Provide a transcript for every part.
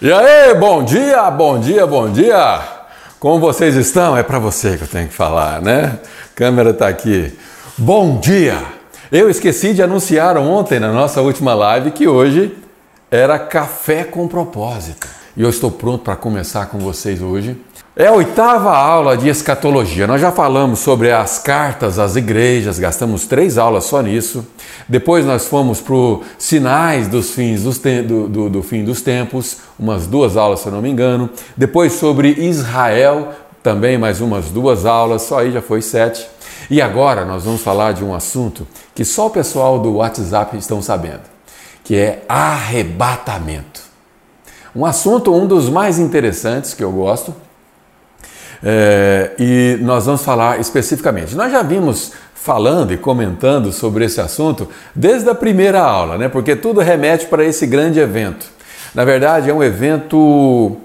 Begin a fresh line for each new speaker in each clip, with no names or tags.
E aí, bom dia, bom dia, bom dia! Como vocês estão? É para você que eu tenho que falar, né? A câmera tá aqui. Bom dia! Eu esqueci de anunciar ontem na nossa última live que hoje era café com propósito. E eu estou pronto para começar com vocês hoje é a oitava aula de escatologia. Nós já falamos sobre as cartas às igrejas, gastamos três aulas só nisso. Depois nós fomos para os sinais dos fins dos do, do, do fim dos tempos, umas duas aulas, se eu não me engano. Depois sobre Israel, também mais umas duas aulas, só aí já foi sete. E agora nós vamos falar de um assunto que só o pessoal do WhatsApp estão sabendo, que é arrebatamento. Um assunto, um dos mais interessantes que eu gosto, é, e nós vamos falar especificamente. Nós já vimos falando e comentando sobre esse assunto desde a primeira aula, né? porque tudo remete para esse grande evento. Na verdade, é um evento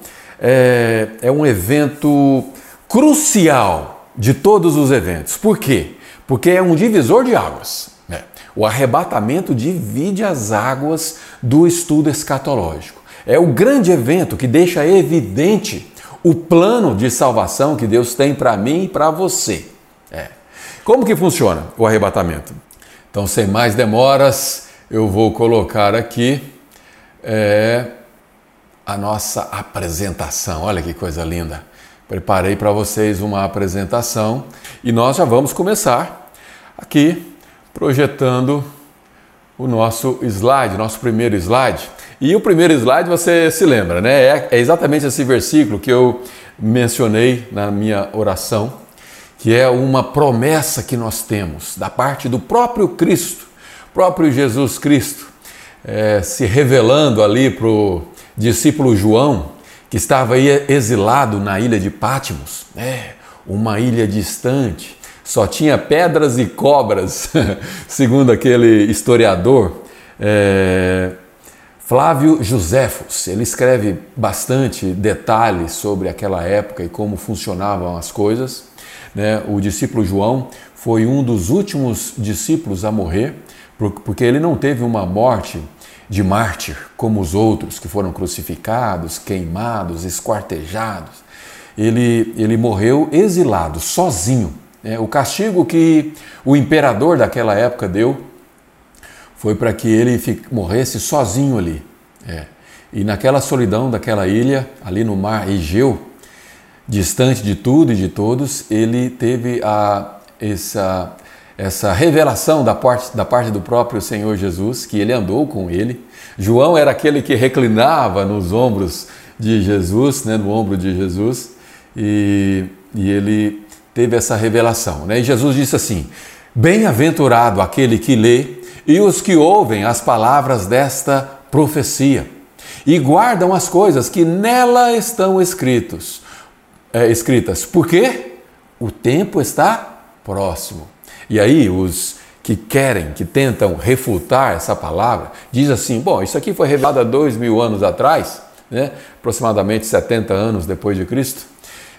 é, é um evento crucial de todos os eventos. Por quê? Porque é um divisor de águas. Né? O arrebatamento divide as águas do estudo escatológico. É o grande evento que deixa evidente o plano de salvação que Deus tem para mim e para você. É. Como que funciona o arrebatamento? Então, sem mais demoras, eu vou colocar aqui é, a nossa apresentação. Olha que coisa linda! Preparei para vocês uma apresentação e nós já vamos começar aqui projetando o nosso slide, nosso primeiro slide. E o primeiro slide você se lembra, né? É, é exatamente esse versículo que eu mencionei na minha oração, que é uma promessa que nós temos da parte do próprio Cristo, próprio Jesus Cristo, é, se revelando ali para o discípulo João, que estava aí exilado na ilha de Pátimos, né? uma ilha distante, só tinha pedras e cobras, segundo aquele historiador. É, Flávio Josefos, ele escreve bastante detalhes sobre aquela época e como funcionavam as coisas. Né? O discípulo João foi um dos últimos discípulos a morrer, porque ele não teve uma morte de mártir como os outros que foram crucificados, queimados, esquartejados. Ele, ele morreu exilado, sozinho. Né? O castigo que o imperador daquela época deu foi para que ele morresse sozinho ali. É. E naquela solidão daquela ilha, ali no mar Egeu, distante de tudo e de todos, ele teve a, essa, essa revelação da parte, da parte do próprio Senhor Jesus, que ele andou com ele. João era aquele que reclinava nos ombros de Jesus, né, no ombro de Jesus, e, e ele teve essa revelação. Né? E Jesus disse assim: Bem-aventurado aquele que lê e os que ouvem as palavras desta profecia e guardam as coisas que nela estão escritos, é, escritas. Por quê? O tempo está próximo. E aí os que querem, que tentam refutar essa palavra, diz assim: bom, isso aqui foi revelado há dois mil anos atrás, né? aproximadamente 70 anos depois de Cristo.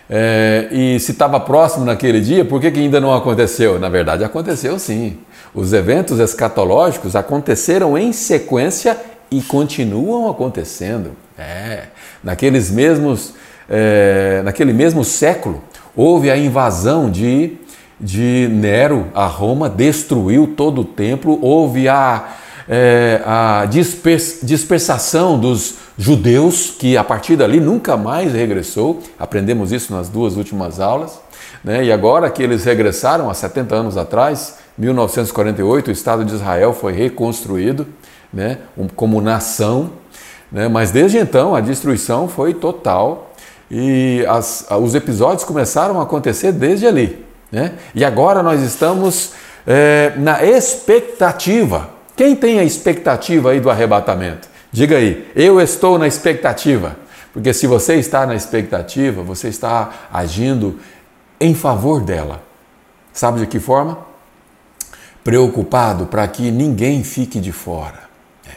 É, e se estava próximo naquele dia, por que, que ainda não aconteceu? Na verdade, aconteceu sim. Os eventos escatológicos aconteceram em sequência e continuam acontecendo. É, naqueles mesmos, é, naquele mesmo século, houve a invasão de, de Nero a Roma, destruiu todo o templo, houve a, é, a dispers, dispersação dos judeus, que a partir dali nunca mais regressou. Aprendemos isso nas duas últimas aulas. Né? E agora que eles regressaram há 70 anos atrás, 1948, o Estado de Israel foi reconstruído né, como nação, né, mas desde então a destruição foi total e as, os episódios começaram a acontecer desde ali. Né? E agora nós estamos é, na expectativa. Quem tem a expectativa aí do arrebatamento? Diga aí, eu estou na expectativa. Porque se você está na expectativa, você está agindo em favor dela. Sabe de que forma? preocupado para que ninguém fique de fora. É,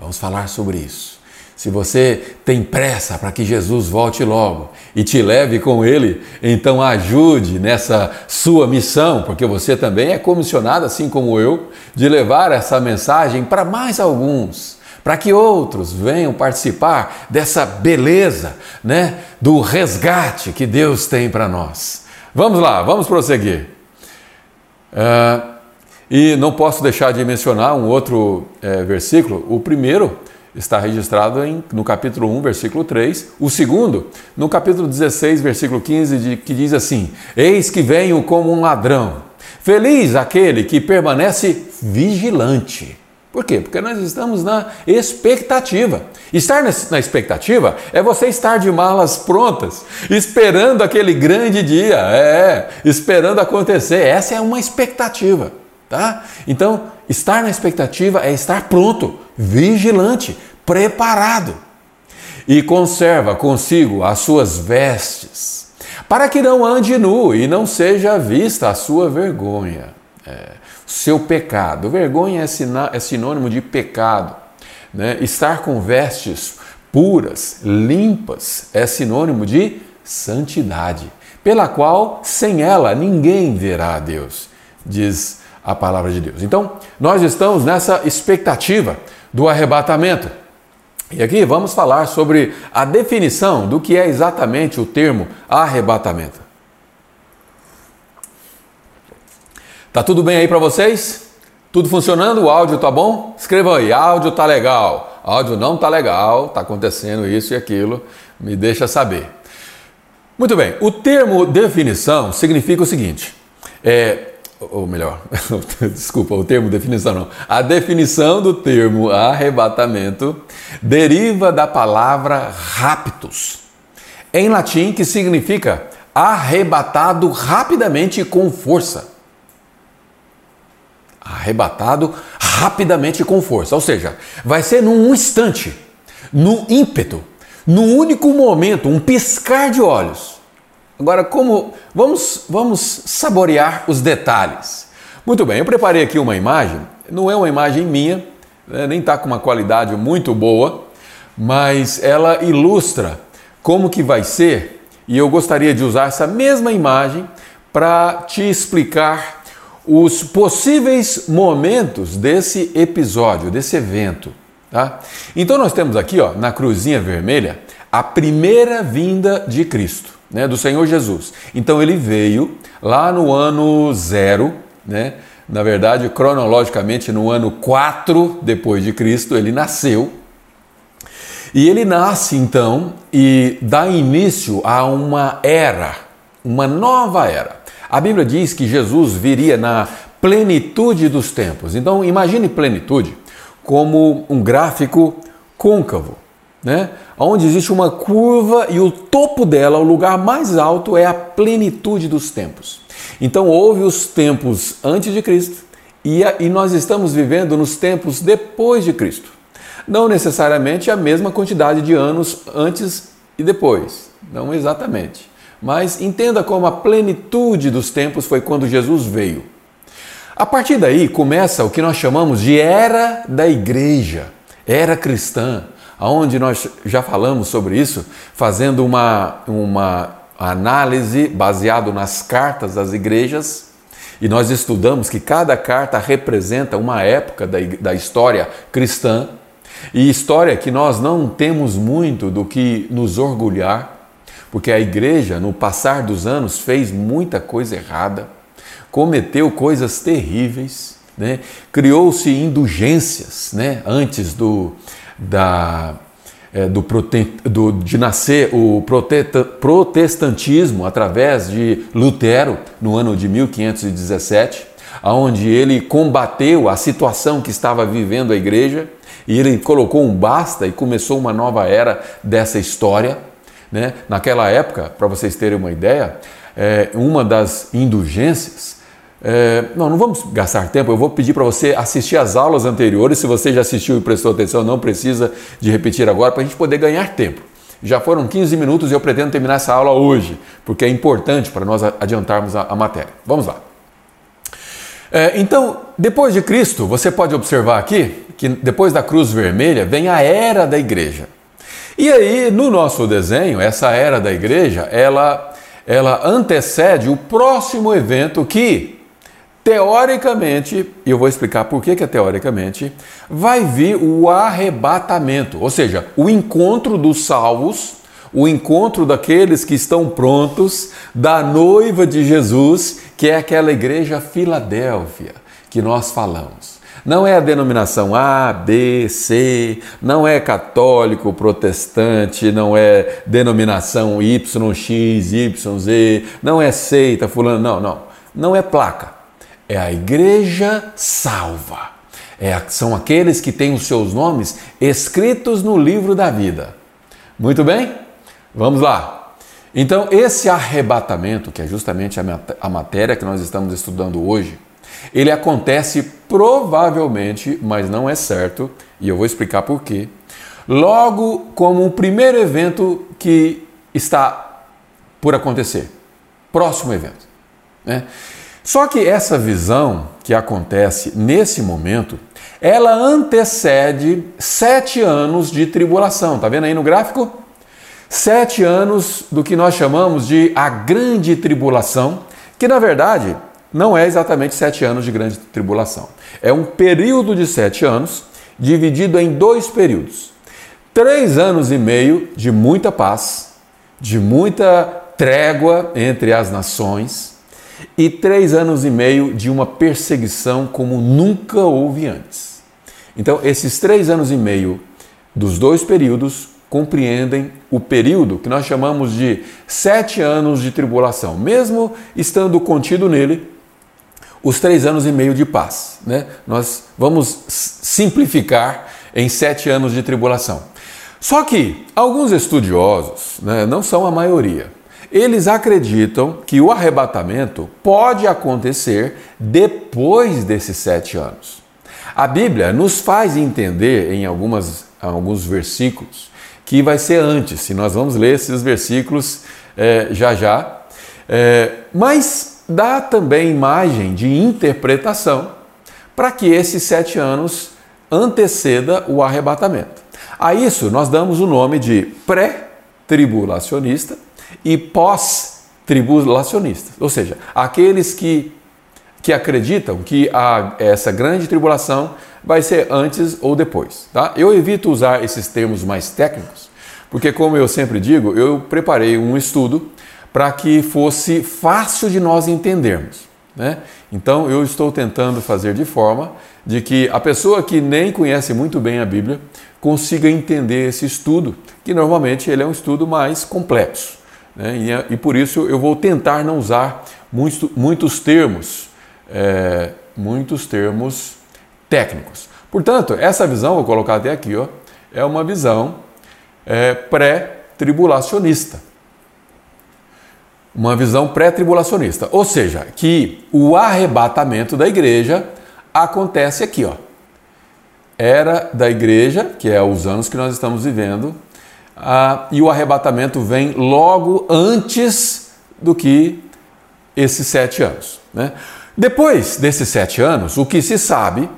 vamos falar sobre isso. Se você tem pressa para que Jesus volte logo e te leve com ele, então ajude nessa sua missão, porque você também é comissionado, assim como eu, de levar essa mensagem para mais alguns, para que outros venham participar dessa beleza, né, do resgate que Deus tem para nós. Vamos lá, vamos prosseguir. Uh, e não posso deixar de mencionar um outro é, versículo. O primeiro está registrado em, no capítulo 1, versículo 3. O segundo, no capítulo 16, versículo 15, de, que diz assim: Eis que venho como um ladrão. Feliz aquele que permanece vigilante. Por quê? Porque nós estamos na expectativa. Estar na expectativa é você estar de malas prontas, esperando aquele grande dia, é, esperando acontecer. Essa é uma expectativa, tá? Então, estar na expectativa é estar pronto, vigilante, preparado. E conserva consigo as suas vestes, para que não ande nu e não seja vista a sua vergonha. É seu pecado. Vergonha é, é sinônimo de pecado. Né? Estar com vestes puras, limpas, é sinônimo de santidade, pela qual sem ela ninguém verá a Deus, diz a palavra de Deus. Então, nós estamos nessa expectativa do arrebatamento. E aqui vamos falar sobre a definição do que é exatamente o termo arrebatamento. Tá tudo bem aí para vocês? Tudo funcionando? O áudio tá bom? Escrevam aí, áudio tá legal. Áudio não tá legal, tá acontecendo isso e aquilo. Me deixa saber. Muito bem, o termo definição significa o seguinte: é, ou melhor, desculpa, o termo definição não. A definição do termo arrebatamento deriva da palavra raptus, em latim que significa arrebatado rapidamente com força arrebatado rapidamente com força. Ou seja, vai ser num instante, num ímpeto, num único momento, um piscar de olhos. Agora, como vamos vamos saborear os detalhes. Muito bem, eu preparei aqui uma imagem. Não é uma imagem minha, né, nem está com uma qualidade muito boa, mas ela ilustra como que vai ser. E eu gostaria de usar essa mesma imagem para te explicar os possíveis momentos desse episódio, desse evento. Tá? Então nós temos aqui ó, na cruzinha vermelha a primeira vinda de Cristo, né, do Senhor Jesus. Então ele veio lá no ano zero, né, na verdade, cronologicamente, no ano 4 depois de Cristo, ele nasceu. E ele nasce então e dá início a uma era, uma nova era. A Bíblia diz que Jesus viria na plenitude dos tempos. Então, imagine plenitude como um gráfico côncavo, né? onde existe uma curva e o topo dela, o lugar mais alto, é a plenitude dos tempos. Então, houve os tempos antes de Cristo e, a, e nós estamos vivendo nos tempos depois de Cristo. Não necessariamente a mesma quantidade de anos antes e depois, não exatamente. Mas entenda como a plenitude dos tempos foi quando Jesus veio. A partir daí começa o que nós chamamos de era da igreja, era cristã, aonde nós já falamos sobre isso, fazendo uma, uma análise baseado nas cartas das igrejas, e nós estudamos que cada carta representa uma época da, da história cristã, e história que nós não temos muito do que nos orgulhar, porque a igreja, no passar dos anos, fez muita coisa errada, cometeu coisas terríveis, né? criou-se indulgências né? antes do, da, é, do, do, de nascer o protestantismo através de Lutero no ano de 1517, onde ele combateu a situação que estava vivendo a igreja e ele colocou um basta e começou uma nova era dessa história. Né? Naquela época, para vocês terem uma ideia, é, uma das indulgências. É, não, não vamos gastar tempo, eu vou pedir para você assistir as aulas anteriores. Se você já assistiu e prestou atenção, não precisa de repetir agora para a gente poder ganhar tempo. Já foram 15 minutos e eu pretendo terminar essa aula hoje, porque é importante para nós adiantarmos a, a matéria. Vamos lá. É, então, depois de Cristo, você pode observar aqui que depois da cruz vermelha vem a era da igreja. E aí, no nosso desenho, essa era da igreja, ela, ela antecede o próximo evento que teoricamente, e eu vou explicar por que, que é teoricamente, vai vir o arrebatamento, ou seja, o encontro dos salvos, o encontro daqueles que estão prontos, da noiva de Jesus, que é aquela igreja Filadélfia que nós falamos. Não é a denominação A, B, C, não é católico, protestante, não é denominação Y, X, Y, Z, não é seita, fulano, não, não. Não é placa. É a igreja salva. É, são aqueles que têm os seus nomes escritos no livro da vida. Muito bem? Vamos lá. Então, esse arrebatamento, que é justamente a matéria que nós estamos estudando hoje, ele acontece provavelmente, mas não é certo, e eu vou explicar por quê, logo como o primeiro evento que está por acontecer. Próximo evento. Né? Só que essa visão que acontece nesse momento, ela antecede sete anos de tribulação. Tá vendo aí no gráfico? Sete anos do que nós chamamos de a grande tribulação, que na verdade não é exatamente sete anos de grande tribulação. É um período de sete anos dividido em dois períodos. Três anos e meio de muita paz, de muita trégua entre as nações e três anos e meio de uma perseguição como nunca houve antes. Então, esses três anos e meio dos dois períodos compreendem o período que nós chamamos de sete anos de tribulação, mesmo estando contido nele os três anos e meio de paz. Né? Nós vamos simplificar em sete anos de tribulação. Só que alguns estudiosos, né, não são a maioria, eles acreditam que o arrebatamento pode acontecer depois desses sete anos. A Bíblia nos faz entender em algumas, alguns versículos que vai ser antes, e nós vamos ler esses versículos é, já já. É, mas dá também imagem de interpretação para que esses sete anos anteceda o arrebatamento. A isso nós damos o nome de pré-tribulacionista e pós-tribulacionistas, ou seja, aqueles que, que acreditam que a, essa grande tribulação vai ser antes ou depois. Tá? Eu evito usar esses termos mais técnicos, porque, como eu sempre digo, eu preparei um estudo para que fosse fácil de nós entendermos. Né? Então, eu estou tentando fazer de forma de que a pessoa que nem conhece muito bem a Bíblia consiga entender esse estudo, que normalmente ele é um estudo mais complexo. Né? E, é, e, por isso eu vou tentar não usar muito, muitos termos, é, muitos termos técnicos. Portanto, essa visão, vou colocar até aqui, ó, é uma visão é, pré-tribulacionista. Uma visão pré-tribulacionista. Ou seja, que o arrebatamento da igreja acontece aqui, ó. Era da igreja, que é os anos que nós estamos vivendo, ah, e o arrebatamento vem logo antes do que esses sete anos. Né? Depois desses sete anos, o que se sabe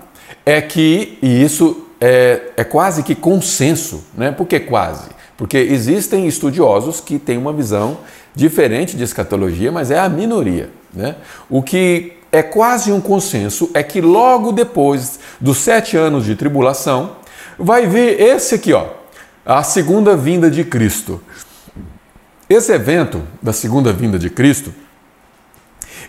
é que, e isso é, é quase que consenso, né? por que quase? Porque existem estudiosos que têm uma visão diferente de escatologia, mas é a minoria. Né? O que é quase um consenso é que logo depois dos sete anos de tribulação, vai vir esse aqui, ó, a segunda vinda de Cristo. Esse evento da segunda vinda de Cristo,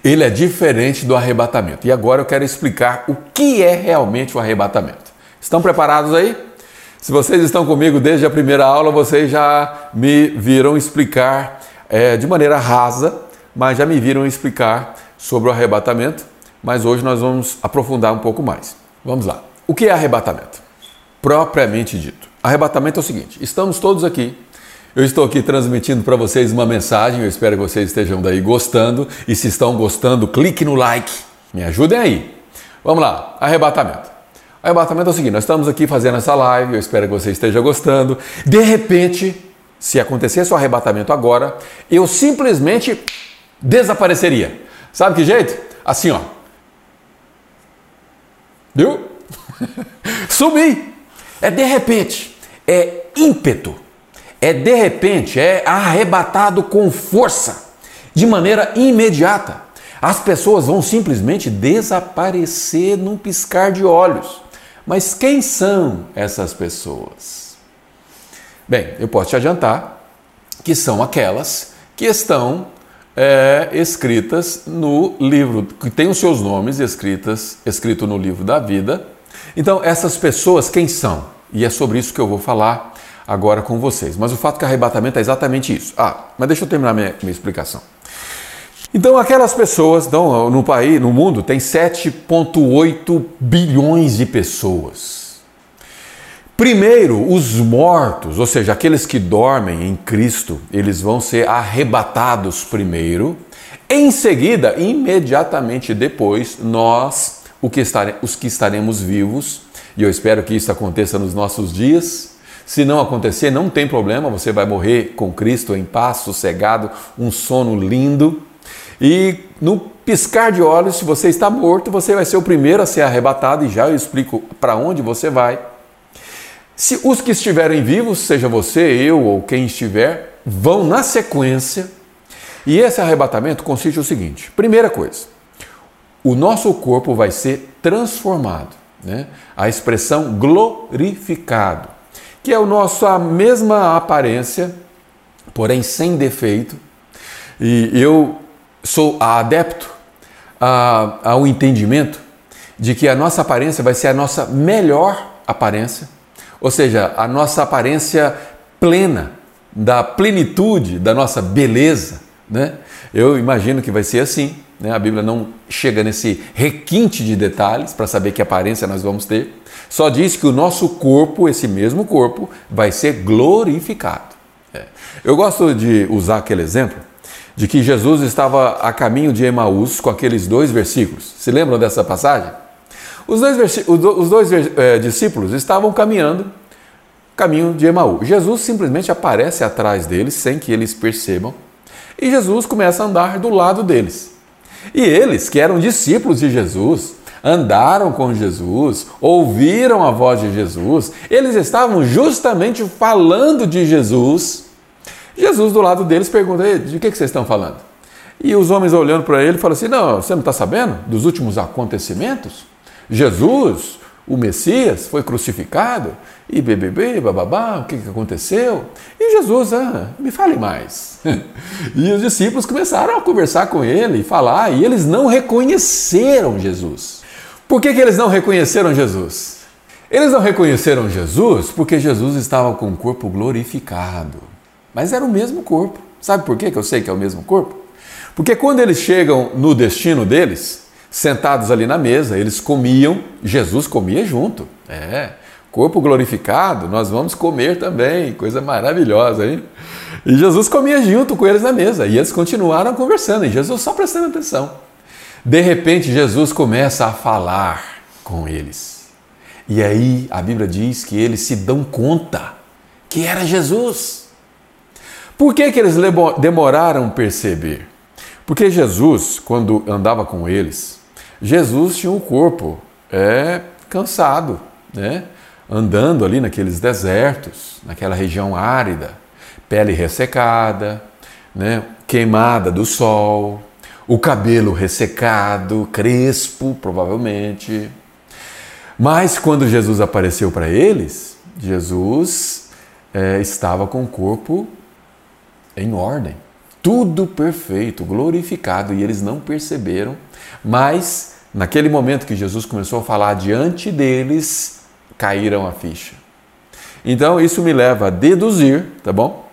ele é diferente do arrebatamento. E agora eu quero explicar o que é realmente o arrebatamento. Estão preparados aí? Se vocês estão comigo desde a primeira aula, vocês já me viram explicar é, de maneira rasa, mas já me viram explicar sobre o arrebatamento. Mas hoje nós vamos aprofundar um pouco mais. Vamos lá. O que é arrebatamento? Propriamente dito. Arrebatamento é o seguinte: estamos todos aqui. Eu estou aqui transmitindo para vocês uma mensagem. Eu espero que vocês estejam daí gostando. E se estão gostando, clique no like. Me ajudem aí. Vamos lá. Arrebatamento. Arrebatamento é o seguinte: nós estamos aqui fazendo essa live. Eu espero que você esteja gostando. De repente, se acontecesse o arrebatamento agora, eu simplesmente desapareceria. Sabe que jeito? Assim, ó. Viu? Sumi. É de repente, é ímpeto, é de repente, é arrebatado com força, de maneira imediata. As pessoas vão simplesmente desaparecer num piscar de olhos. Mas quem são essas pessoas? Bem, eu posso te adiantar que são aquelas que estão é, escritas no livro, que tem os seus nomes escritas, escrito no livro da vida. Então, essas pessoas quem são? E é sobre isso que eu vou falar agora com vocês. Mas o fato que arrebatamento é exatamente isso. Ah, mas deixa eu terminar minha, minha explicação. Então, aquelas pessoas, então, no país, no mundo, tem 7,8 bilhões de pessoas. Primeiro, os mortos, ou seja, aqueles que dormem em Cristo, eles vão ser arrebatados primeiro. Em seguida, imediatamente depois, nós, que os que estaremos vivos, e eu espero que isso aconteça nos nossos dias. Se não acontecer, não tem problema, você vai morrer com Cristo em paz, sossegado, um sono lindo. E no piscar de olhos, se você está morto, você vai ser o primeiro a ser arrebatado, e já eu explico para onde você vai. Se os que estiverem vivos, seja você, eu ou quem estiver, vão na sequência. E esse arrebatamento consiste no seguinte: primeira coisa, o nosso corpo vai ser transformado. Né? A expressão glorificado, que é a nossa mesma aparência, porém sem defeito. E eu sou adepto ao entendimento de que a nossa aparência vai ser a nossa melhor aparência, ou seja, a nossa aparência plena, da plenitude da nossa beleza. Né? Eu imagino que vai ser assim. Né? A Bíblia não chega nesse requinte de detalhes para saber que aparência nós vamos ter. Só diz que o nosso corpo, esse mesmo corpo, vai ser glorificado. É. Eu gosto de usar aquele exemplo de que Jesus estava a caminho de Emaús com aqueles dois versículos. Se lembram dessa passagem? Os dois, os dois é, discípulos estavam caminhando caminho de Emaús. Jesus simplesmente aparece atrás deles sem que eles percebam e Jesus começa a andar do lado deles. E eles, que eram discípulos de Jesus, andaram com Jesus, ouviram a voz de Jesus, eles estavam justamente falando de Jesus Jesus, do lado deles, pergunta: de que, vocês estão falando? E os homens olhando para ele falam assim: Não, você não está sabendo dos últimos acontecimentos? Jesus, o Messias, foi crucificado e bebê, bababá, o que, que aconteceu? E Jesus, ah, me fale mais. e os discípulos começaram a conversar com ele e falar, e eles não reconheceram Jesus. Por que, que eles não reconheceram Jesus? Eles não reconheceram Jesus porque Jesus estava com o corpo glorificado. Mas era o mesmo corpo. Sabe por que eu sei que é o mesmo corpo? Porque quando eles chegam no destino deles, sentados ali na mesa, eles comiam, Jesus comia junto. É, corpo glorificado, nós vamos comer também, coisa maravilhosa, hein? E Jesus comia junto com eles na mesa, e eles continuaram conversando, e Jesus só prestando atenção. De repente, Jesus começa a falar com eles. E aí a Bíblia diz que eles se dão conta que era Jesus. Por que, que eles demoraram a perceber? Porque Jesus, quando andava com eles, Jesus tinha um corpo é, cansado, né? andando ali naqueles desertos, naquela região árida, pele ressecada, né? queimada do sol, o cabelo ressecado, crespo, provavelmente. Mas quando Jesus apareceu para eles, Jesus é, estava com o corpo em ordem, tudo perfeito, glorificado, e eles não perceberam, mas naquele momento que Jesus começou a falar diante deles, caíram a ficha. Então isso me leva a deduzir, tá bom?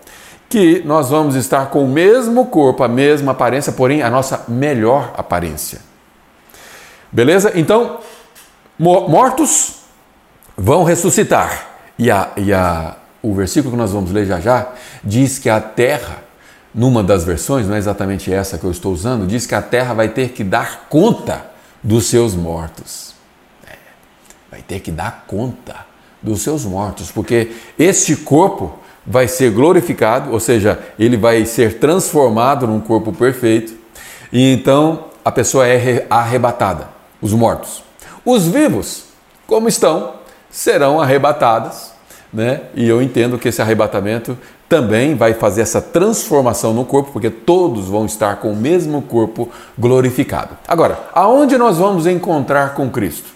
Que nós vamos estar com o mesmo corpo, a mesma aparência, porém a nossa melhor aparência. Beleza? Então, mortos vão ressuscitar. E a, e a o versículo que nós vamos ler já já diz que a terra, numa das versões, não é exatamente essa que eu estou usando, diz que a terra vai ter que dar conta dos seus mortos. É, vai ter que dar conta dos seus mortos, porque este corpo vai ser glorificado, ou seja, ele vai ser transformado num corpo perfeito, e então a pessoa é arrebatada, os mortos. Os vivos, como estão, serão arrebatados né? E eu entendo que esse arrebatamento também vai fazer essa transformação no corpo, porque todos vão estar com o mesmo corpo glorificado. Agora, aonde nós vamos encontrar com Cristo?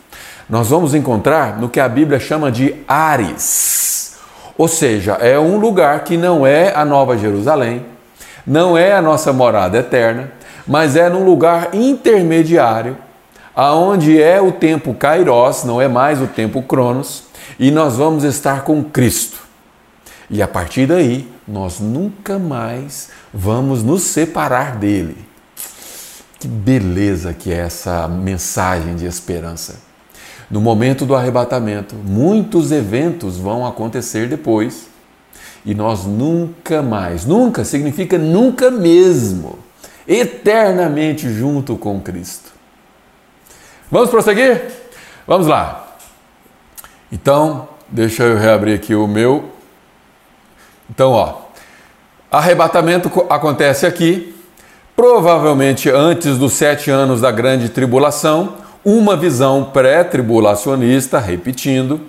Nós vamos encontrar no que a Bíblia chama de Ares. Ou seja, é um lugar que não é a Nova Jerusalém, não é a nossa morada eterna, mas é num lugar intermediário, aonde é o tempo Kairos, não é mais o tempo Cronos, e nós vamos estar com Cristo. E a partir daí, nós nunca mais vamos nos separar dele. Que beleza que é essa mensagem de esperança. No momento do arrebatamento, muitos eventos vão acontecer depois e nós nunca mais, nunca significa nunca mesmo, eternamente junto com Cristo. Vamos prosseguir? Vamos lá. Então, deixa eu reabrir aqui o meu. Então, ó, arrebatamento acontece aqui, provavelmente antes dos sete anos da grande tribulação, uma visão pré-tribulacionista, repetindo.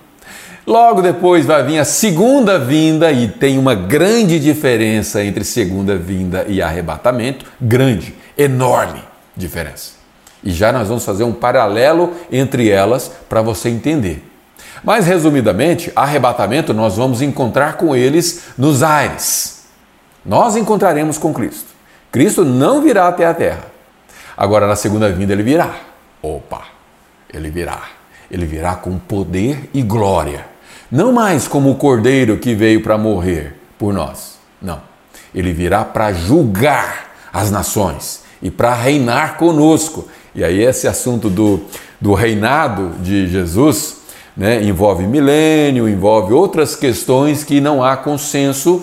Logo depois vai vir a segunda vinda e tem uma grande diferença entre segunda vinda e arrebatamento, grande, enorme diferença. E já nós vamos fazer um paralelo entre elas para você entender. Mas resumidamente, arrebatamento nós vamos encontrar com eles nos ares. Nós encontraremos com Cristo. Cristo não virá até a terra. Agora na segunda vinda ele virá. Opa, ele virá. Ele virá com poder e glória. Não mais como o cordeiro que veio para morrer por nós. Não. Ele virá para julgar as nações e para reinar conosco. E aí, esse assunto do, do reinado de Jesus né, envolve milênio, envolve outras questões que não há consenso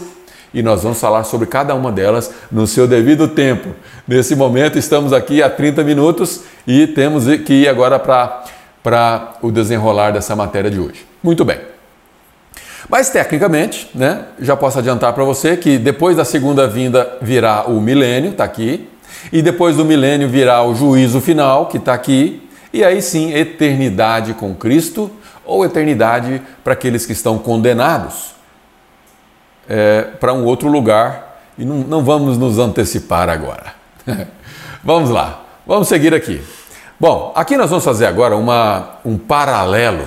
e nós vamos falar sobre cada uma delas no seu devido tempo. Nesse momento, estamos aqui há 30 minutos e temos que ir agora para o desenrolar dessa matéria de hoje. Muito bem. Mas tecnicamente, né, já posso adiantar para você que depois da segunda vinda virá o milênio, está aqui, e depois do milênio virá o juízo final, que está aqui, e aí sim, eternidade com Cristo ou eternidade para aqueles que estão condenados é, para um outro lugar. E não, não vamos nos antecipar agora. vamos lá, vamos seguir aqui. Bom, aqui nós vamos fazer agora uma, um paralelo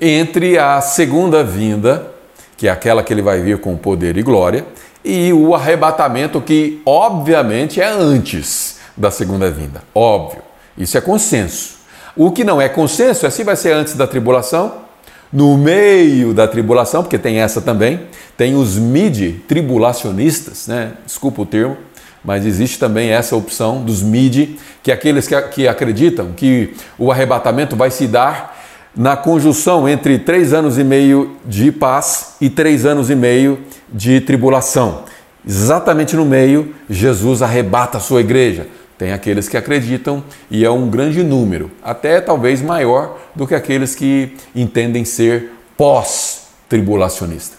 entre a segunda vinda, que é aquela que ele vai vir com poder e glória, e o arrebatamento, que obviamente é antes da segunda vinda. Óbvio, isso é consenso. O que não é consenso é se vai ser antes da tribulação, no meio da tribulação, porque tem essa também, tem os mid-tribulacionistas, né? desculpa o termo, mas existe também essa opção dos mid, que é aqueles que, que acreditam que o arrebatamento vai se dar na conjunção entre três anos e meio de paz e três anos e meio de tribulação. Exatamente no meio, Jesus arrebata a sua igreja. Tem aqueles que acreditam e é um grande número, até talvez maior do que aqueles que entendem ser pós-tribulacionista.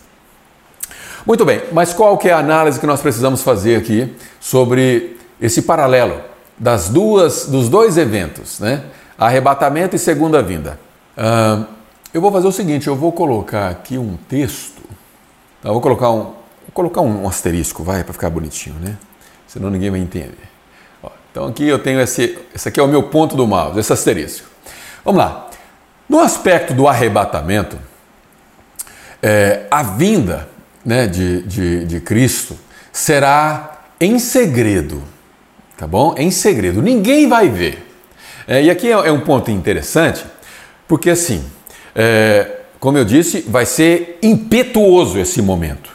Muito bem, mas qual que é a análise que nós precisamos fazer aqui sobre esse paralelo das duas, dos dois eventos, né? Arrebatamento e segunda vinda. Uh, eu vou fazer o seguinte, eu vou colocar aqui um texto, eu vou colocar um, vou colocar um asterisco, vai, para ficar bonitinho, né? Senão ninguém vai entender. Então aqui eu tenho esse, esse aqui é o meu ponto do mouse, esse asterisco. Vamos lá. No aspecto do arrebatamento, é, a vinda né, de, de, de Cristo será em segredo, tá bom? Em segredo, ninguém vai ver. É, e aqui é, é um ponto interessante, porque assim, é, como eu disse, vai ser impetuoso esse momento.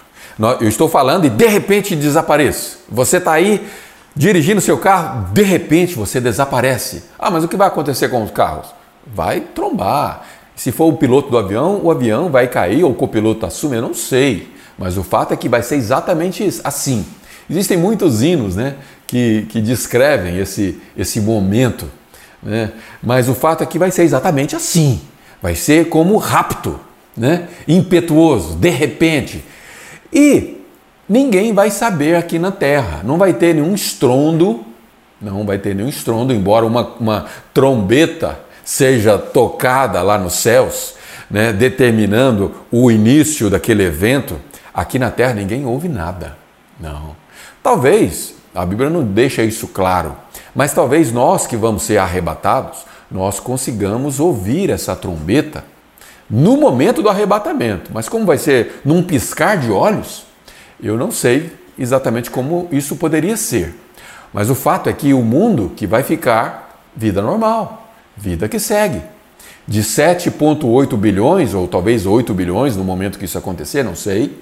Eu estou falando e de repente desapareço. Você está aí dirigindo seu carro, de repente você desaparece. Ah, mas o que vai acontecer com os carros? Vai trombar. Se for o piloto do avião, o avião vai cair ou o copiloto assume, eu não sei. Mas o fato é que vai ser exatamente assim. Existem muitos hinos né, que, que descrevem esse, esse momento né? Mas o fato é que vai ser exatamente assim. Vai ser como rapto, né? impetuoso, de repente. E ninguém vai saber aqui na Terra. Não vai ter nenhum estrondo, não vai ter nenhum estrondo, embora uma, uma trombeta seja tocada lá nos céus, né? determinando o início daquele evento. Aqui na terra ninguém ouve nada. Não. Talvez, a Bíblia não deixa isso claro, mas talvez nós que vamos ser arrebatados, nós consigamos ouvir essa trombeta no momento do arrebatamento. Mas como vai ser num piscar de olhos, eu não sei exatamente como isso poderia ser. Mas o fato é que o mundo que vai ficar vida normal, vida que segue. De 7,8 bilhões, ou talvez 8 bilhões no momento que isso acontecer, não sei.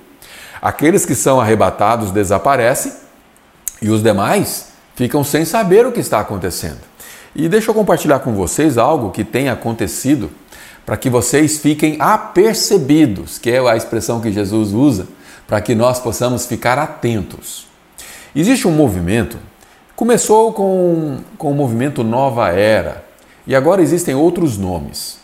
Aqueles que são arrebatados desaparecem e os demais ficam sem saber o que está acontecendo. E deixa eu compartilhar com vocês algo que tem acontecido para que vocês fiquem apercebidos, que é a expressão que Jesus usa, para que nós possamos ficar atentos. Existe um movimento, começou com, com o movimento Nova Era e agora existem outros nomes.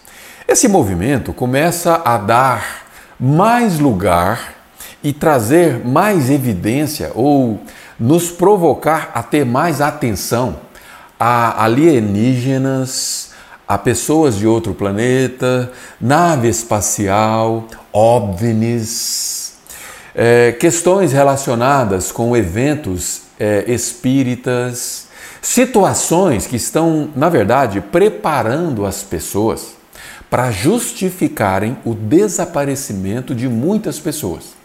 Esse movimento começa a dar mais lugar e trazer mais evidência ou nos provocar a ter mais atenção a alienígenas, a pessoas de outro planeta, nave espacial, OVNIs, é, questões relacionadas com eventos é, espíritas, situações que estão, na verdade, preparando as pessoas para justificarem o desaparecimento de muitas pessoas.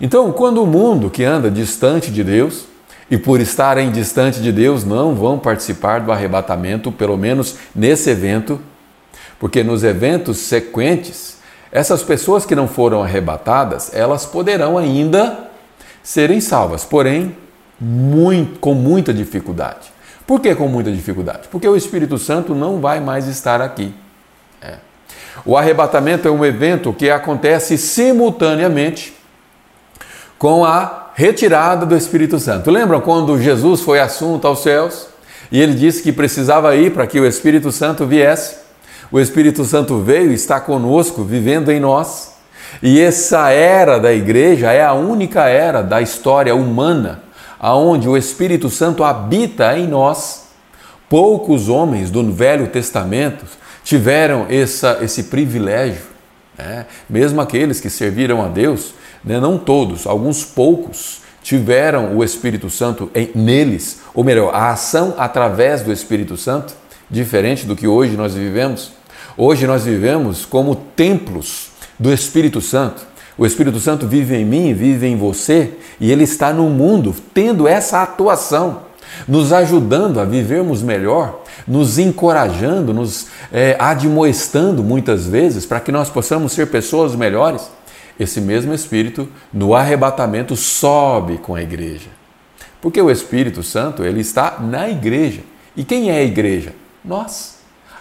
Então, quando o mundo que anda distante de Deus, e por estarem distante de Deus não vão participar do arrebatamento, pelo menos nesse evento, porque nos eventos sequentes, essas pessoas que não foram arrebatadas, elas poderão ainda serem salvas, porém muito, com muita dificuldade. Por que com muita dificuldade? Porque o Espírito Santo não vai mais estar aqui. É. O arrebatamento é um evento que acontece simultaneamente com a retirada do Espírito Santo. Lembram quando Jesus foi assunto aos céus e ele disse que precisava ir para que o Espírito Santo viesse? O Espírito Santo veio e está conosco, vivendo em nós. E essa era da igreja é a única era da história humana aonde o Espírito Santo habita em nós. Poucos homens do Velho Testamento tiveram essa, esse privilégio. Né? Mesmo aqueles que serviram a Deus, né? não todos, alguns poucos tiveram o Espírito Santo em, neles, ou melhor, a ação através do Espírito Santo, diferente do que hoje nós vivemos. Hoje nós vivemos como templos do Espírito Santo. O Espírito Santo vive em mim, vive em você, e ele está no mundo tendo essa atuação, nos ajudando a vivermos melhor, nos encorajando, nos é, admoestando muitas vezes para que nós possamos ser pessoas melhores esse mesmo Espírito, no arrebatamento, sobe com a igreja. Porque o Espírito Santo, ele está na igreja. E quem é a igreja? Nós.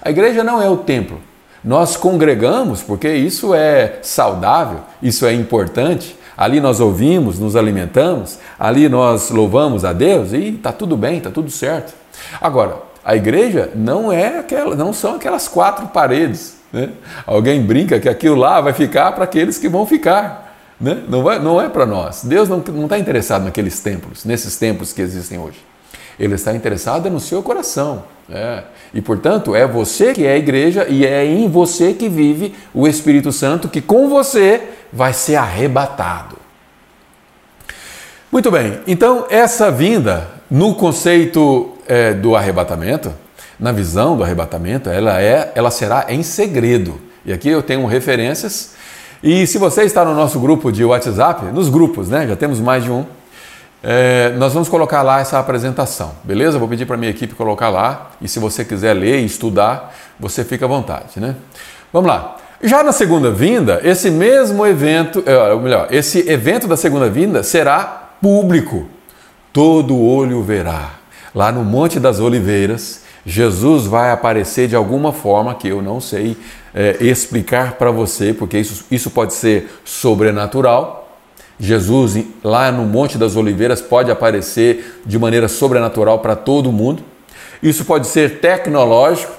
A igreja não é o templo. Nós congregamos porque isso é saudável, isso é importante. Ali nós ouvimos, nos alimentamos, ali nós louvamos a Deus e está tudo bem, está tudo certo. Agora, a igreja não é aquela, não são aquelas quatro paredes né? Alguém brinca que aquilo lá vai ficar para aqueles que vão ficar. Né? Não, vai, não é para nós. Deus não está interessado naqueles templos, nesses templos que existem hoje. Ele está interessado no seu coração. É. E, portanto, é você que é a igreja e é em você que vive o Espírito Santo, que com você vai ser arrebatado. Muito bem, então essa vinda no conceito é, do arrebatamento, na visão do arrebatamento, ela é, ela será em segredo. E aqui eu tenho referências. E se você está no nosso grupo de WhatsApp, nos grupos, né? Já temos mais de um. É, nós vamos colocar lá essa apresentação, beleza? Vou pedir para minha equipe colocar lá. E se você quiser ler e estudar, você fica à vontade, né? Vamos lá. Já na segunda vinda, esse mesmo evento, é, ou melhor, esse evento da segunda vinda será público. Todo olho verá. Lá no Monte das Oliveiras, Jesus vai aparecer de alguma forma que eu não sei é, explicar para você, porque isso, isso pode ser sobrenatural. Jesus, lá no Monte das Oliveiras, pode aparecer de maneira sobrenatural para todo mundo. Isso pode ser tecnológico,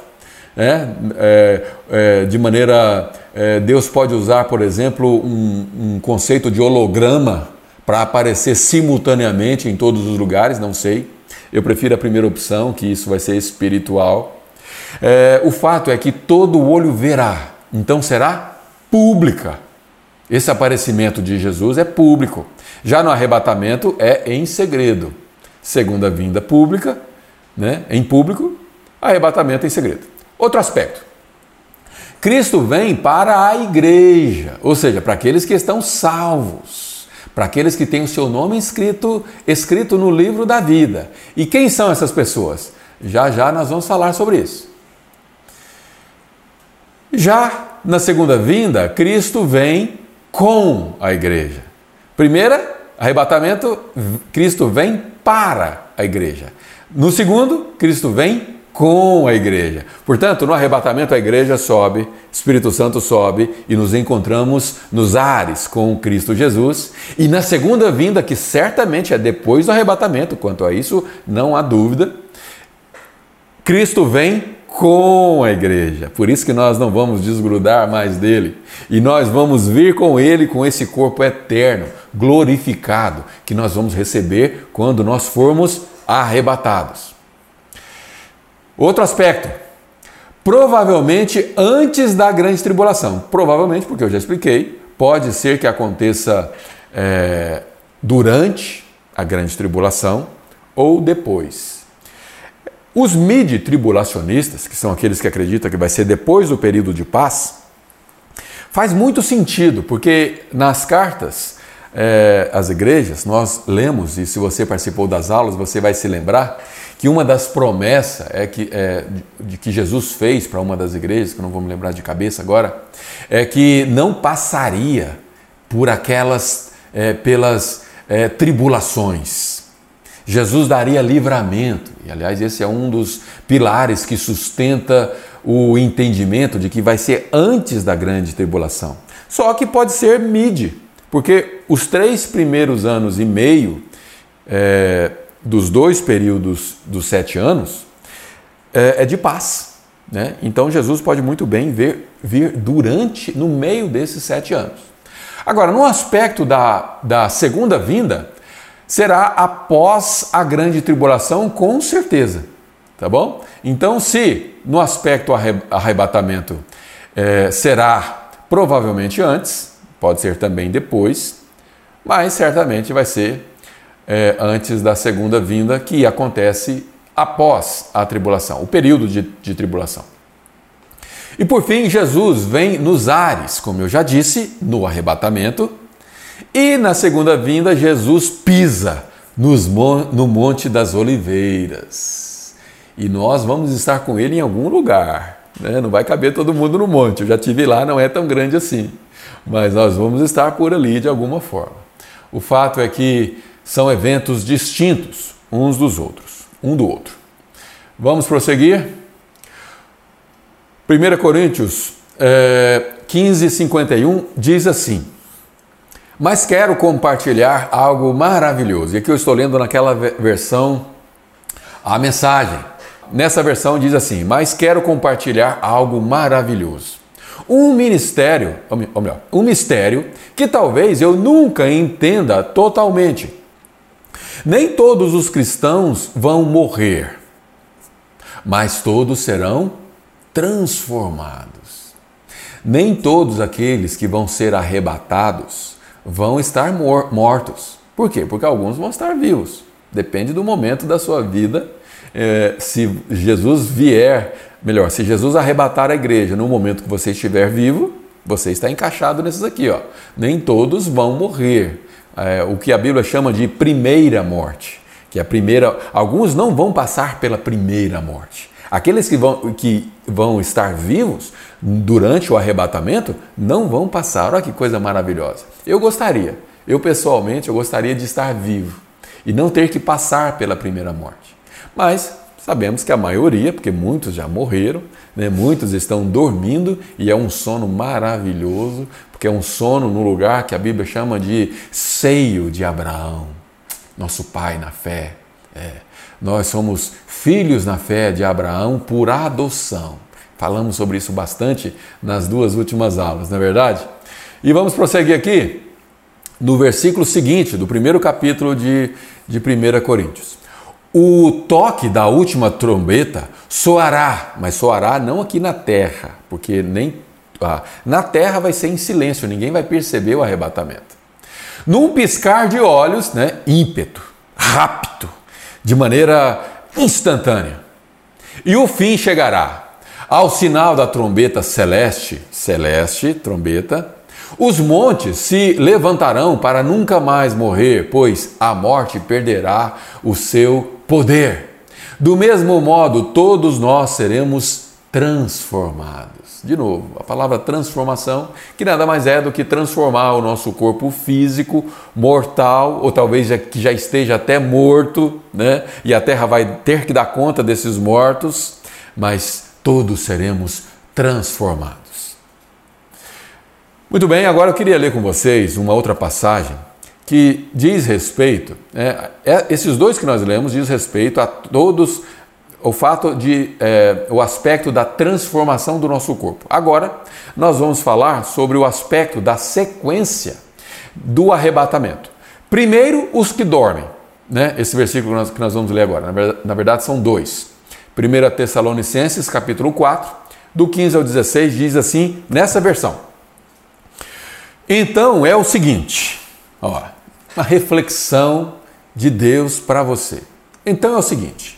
né? É, é, de maneira. É, Deus pode usar, por exemplo, um, um conceito de holograma para aparecer simultaneamente em todos os lugares, não sei. Eu prefiro a primeira opção, que isso vai ser espiritual. É, o fato é que todo olho verá, então será pública. Esse aparecimento de Jesus é público. Já no arrebatamento é em segredo. Segunda vinda pública, né? em público, arrebatamento em segredo. Outro aspecto. Cristo vem para a igreja, ou seja, para aqueles que estão salvos, para aqueles que têm o seu nome escrito, escrito no livro da vida. E quem são essas pessoas? Já já nós vamos falar sobre isso. Já na segunda vinda, Cristo vem com a igreja. Primeira, arrebatamento, Cristo vem para a igreja. No segundo, Cristo vem com a igreja. Portanto, no arrebatamento a igreja sobe, Espírito Santo sobe e nos encontramos nos ares com Cristo Jesus. E na segunda vinda, que certamente é depois do arrebatamento, quanto a isso não há dúvida, Cristo vem com a igreja. Por isso que nós não vamos desgrudar mais dele. E nós vamos vir com ele, com esse corpo eterno, glorificado, que nós vamos receber quando nós formos arrebatados. Outro aspecto. Provavelmente antes da grande tribulação. Provavelmente, porque eu já expliquei, pode ser que aconteça é, durante a grande tribulação ou depois. Os mid-tribulacionistas, que são aqueles que acreditam que vai ser depois do período de paz, faz muito sentido, porque nas cartas é, às igrejas nós lemos, e se você participou das aulas, você vai se lembrar que uma das promessas é que, é, de que Jesus fez para uma das igrejas, que eu não vou me lembrar de cabeça agora, é que não passaria por aquelas, é, pelas tribulações. Jesus daria livramento. E aliás, esse é um dos pilares que sustenta o entendimento de que vai ser antes da grande tribulação. Só que pode ser mid, porque os três primeiros anos e meio é, dos dois períodos dos sete anos é, é de paz. Né? Então Jesus pode muito bem ver, vir durante, no meio desses sete anos. Agora, no aspecto da, da segunda vinda, será após a grande tribulação, com certeza. Tá bom? Então, se no aspecto arrebatamento é, será provavelmente antes, pode ser também depois, mas certamente vai ser é, antes da segunda vinda, que acontece após a tribulação, o período de, de tribulação. E por fim, Jesus vem nos ares, como eu já disse, no arrebatamento, e na segunda vinda, Jesus pisa nos, no Monte das Oliveiras. E nós vamos estar com ele em algum lugar. Né? Não vai caber todo mundo no monte. Eu já tive lá, não é tão grande assim. Mas nós vamos estar por ali de alguma forma. O fato é que são eventos distintos uns dos outros, um do outro. Vamos prosseguir? 1 Coríntios é, 15, 51 diz assim. Mas quero compartilhar algo maravilhoso. E aqui eu estou lendo naquela versão a mensagem. Nessa versão diz assim: Mas quero compartilhar algo maravilhoso. Um ministério, ou melhor, um mistério que talvez eu nunca entenda totalmente. Nem todos os cristãos vão morrer, mas todos serão transformados. Nem todos aqueles que vão ser arrebatados vão estar mor mortos. Por quê? Porque alguns vão estar vivos. Depende do momento da sua vida. É, se Jesus vier, melhor, se Jesus arrebatar a igreja no momento que você estiver vivo, você está encaixado nesses aqui. Ó. Nem todos vão morrer. É, o que a Bíblia chama de primeira morte. Que é a primeira. Alguns não vão passar pela primeira morte. Aqueles que vão, que vão estar vivos durante o arrebatamento não vão passar. Olha que coisa maravilhosa. Eu gostaria, eu pessoalmente, eu gostaria de estar vivo e não ter que passar pela primeira morte. Mas sabemos que a maioria, porque muitos já morreram, né? muitos estão dormindo e é um sono maravilhoso, porque é um sono no lugar que a Bíblia chama de seio de Abraão, nosso pai na fé. É. Nós somos filhos na fé de Abraão por adoção. Falamos sobre isso bastante nas duas últimas aulas, não é verdade? E vamos prosseguir aqui no versículo seguinte, do primeiro capítulo de, de 1 Coríntios. O toque da última trombeta soará, mas soará não aqui na terra, porque nem na terra vai ser em silêncio, ninguém vai perceber o arrebatamento. Num piscar de olhos, né, ímpeto, rápido, de maneira instantânea. E o fim chegará. Ao sinal da trombeta celeste, celeste, trombeta, os montes se levantarão para nunca mais morrer, pois a morte perderá o seu poder. Do mesmo modo, todos nós seremos transformados. De novo, a palavra transformação, que nada mais é do que transformar o nosso corpo físico, mortal, ou talvez já, que já esteja até morto, né? E a terra vai ter que dar conta desses mortos, mas todos seremos transformados. Muito bem, agora eu queria ler com vocês uma outra passagem que diz respeito, né, é, esses dois que nós lemos diz respeito a todos o fato de é, o aspecto da transformação do nosso corpo. Agora nós vamos falar sobre o aspecto da sequência do arrebatamento. Primeiro, os que dormem, né? Esse versículo que nós, que nós vamos ler agora. Na verdade, na verdade, são dois. 1 Tessalonicenses, capítulo 4, do 15 ao 16, diz assim, nessa versão. Então é o seguinte, ó, uma reflexão de Deus para você. Então é o seguinte: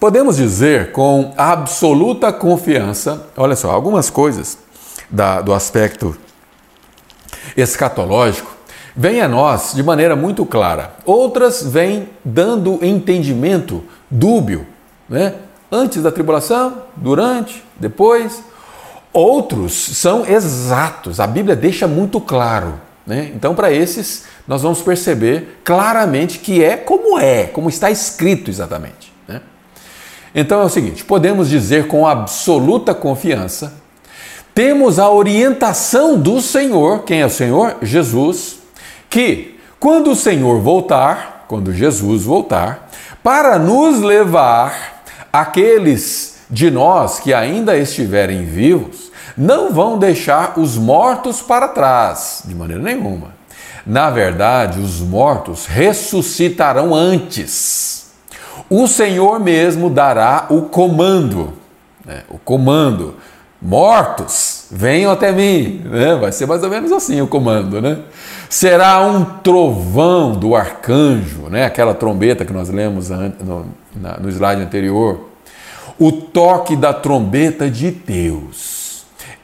podemos dizer com absoluta confiança, olha só, algumas coisas da, do aspecto escatológico vêm a nós de maneira muito clara, outras vêm dando entendimento dúbio, né? antes da tribulação, durante, depois. Outros são exatos, a Bíblia deixa muito claro. Né? Então, para esses, nós vamos perceber claramente que é como é, como está escrito exatamente. Então é o seguinte: podemos dizer com absoluta confiança, temos a orientação do Senhor, quem é o Senhor? Jesus, que quando o Senhor voltar, quando Jesus voltar, para nos levar aqueles de nós que ainda estiverem vivos, não vão deixar os mortos para trás, de maneira nenhuma. Na verdade, os mortos ressuscitarão antes. O Senhor mesmo dará o comando, né? o comando. Mortos, venham até mim. Né? Vai ser mais ou menos assim o comando, né? Será um trovão do arcanjo, né? aquela trombeta que nós lemos no, slide anterior. O toque da trombeta de Deus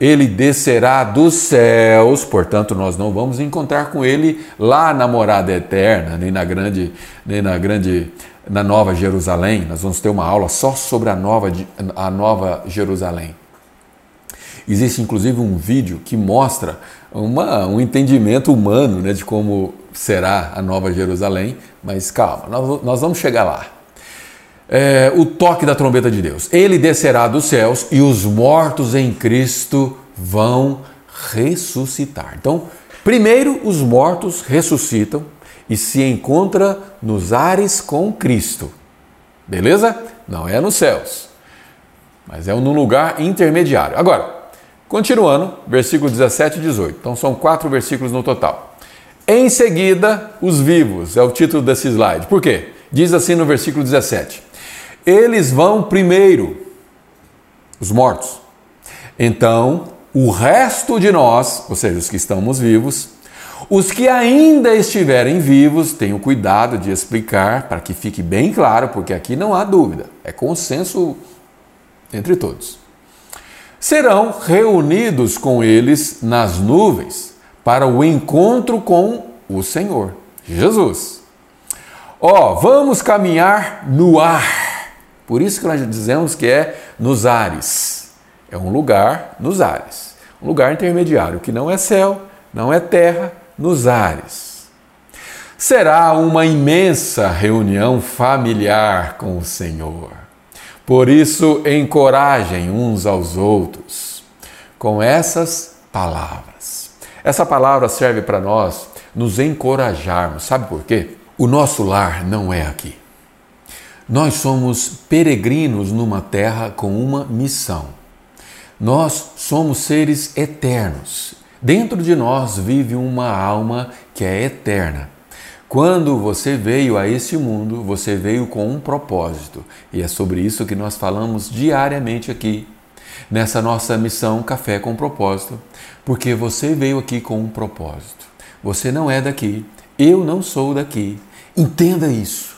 ele descerá dos céus, portanto, nós não vamos encontrar com ele lá na morada eterna, nem na grande, nem na grande, na Nova Jerusalém. Nós vamos ter uma aula só sobre a Nova, a nova Jerusalém. Existe inclusive um vídeo que mostra uma, um entendimento humano né, de como será a Nova Jerusalém, mas calma, nós, nós vamos chegar lá é, o toque da trombeta de Deus. Ele descerá dos céus e os mortos em Cristo vão ressuscitar. Então, primeiro os mortos ressuscitam e se encontra nos ares com Cristo. Beleza? Não é nos céus, mas é num lugar intermediário. Agora, continuando, versículo 17 e 18. Então são quatro versículos no total. Em seguida, os vivos, é o título desse slide. Por quê? Diz assim no versículo 17: eles vão primeiro, os mortos. Então, o resto de nós, ou seja, os que estamos vivos, os que ainda estiverem vivos, tenham cuidado de explicar para que fique bem claro, porque aqui não há dúvida, é consenso entre todos. Serão reunidos com eles nas nuvens para o encontro com o Senhor, Jesus. Ó, oh, vamos caminhar no ar por isso que nós dizemos que é nos ares. É um lugar nos ares. Um lugar intermediário, que não é céu, não é terra, nos ares. Será uma imensa reunião familiar com o Senhor. Por isso, encorajem uns aos outros com essas palavras. Essa palavra serve para nós nos encorajarmos. Sabe por quê? O nosso lar não é aqui. Nós somos peregrinos numa terra com uma missão. Nós somos seres eternos. Dentro de nós vive uma alma que é eterna. Quando você veio a esse mundo, você veio com um propósito, e é sobre isso que nós falamos diariamente aqui. nessa nossa missão Café com Propósito, porque você veio aqui com um propósito. Você não é daqui, eu não sou daqui. Entenda isso.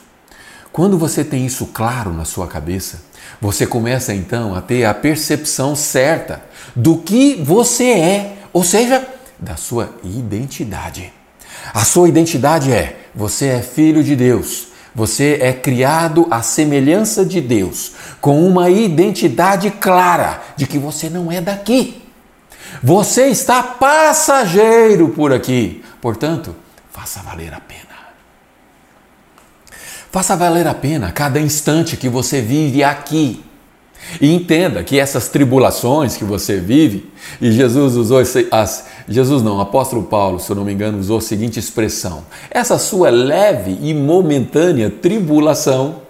Quando você tem isso claro na sua cabeça, você começa então a ter a percepção certa do que você é, ou seja, da sua identidade. A sua identidade é: você é filho de Deus, você é criado à semelhança de Deus, com uma identidade clara de que você não é daqui. Você está passageiro por aqui. Portanto, faça valer a pena. Faça valer a pena cada instante que você vive aqui. E entenda que essas tribulações que você vive, e Jesus usou as, Jesus não, apóstolo Paulo, se eu não me engano, usou a seguinte expressão: essa sua leve e momentânea tribulação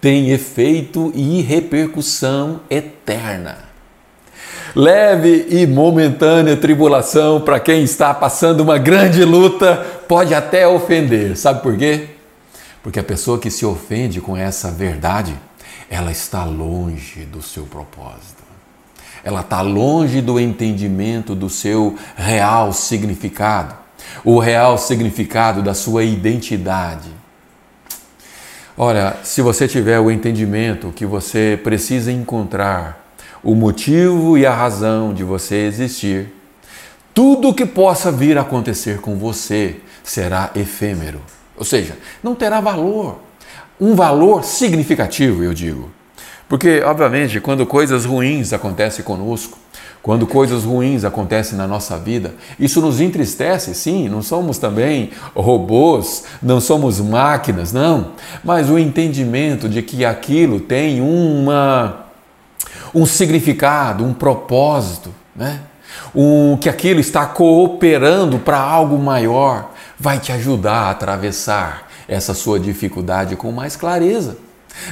tem efeito e repercussão eterna. Leve e momentânea tribulação para quem está passando uma grande luta pode até ofender. Sabe por quê? Porque a pessoa que se ofende com essa verdade, ela está longe do seu propósito. Ela está longe do entendimento do seu real significado, o real significado da sua identidade. Olha, se você tiver o entendimento que você precisa encontrar o motivo e a razão de você existir, tudo que possa vir a acontecer com você será efêmero. Ou seja, não terá valor um valor significativo, eu digo. Porque, obviamente, quando coisas ruins acontecem conosco, quando coisas ruins acontecem na nossa vida, isso nos entristece, sim, não somos também robôs, não somos máquinas, não, mas o entendimento de que aquilo tem uma, um significado, um propósito, né? Um, que aquilo está cooperando para algo maior, vai te ajudar a atravessar essa sua dificuldade com mais clareza.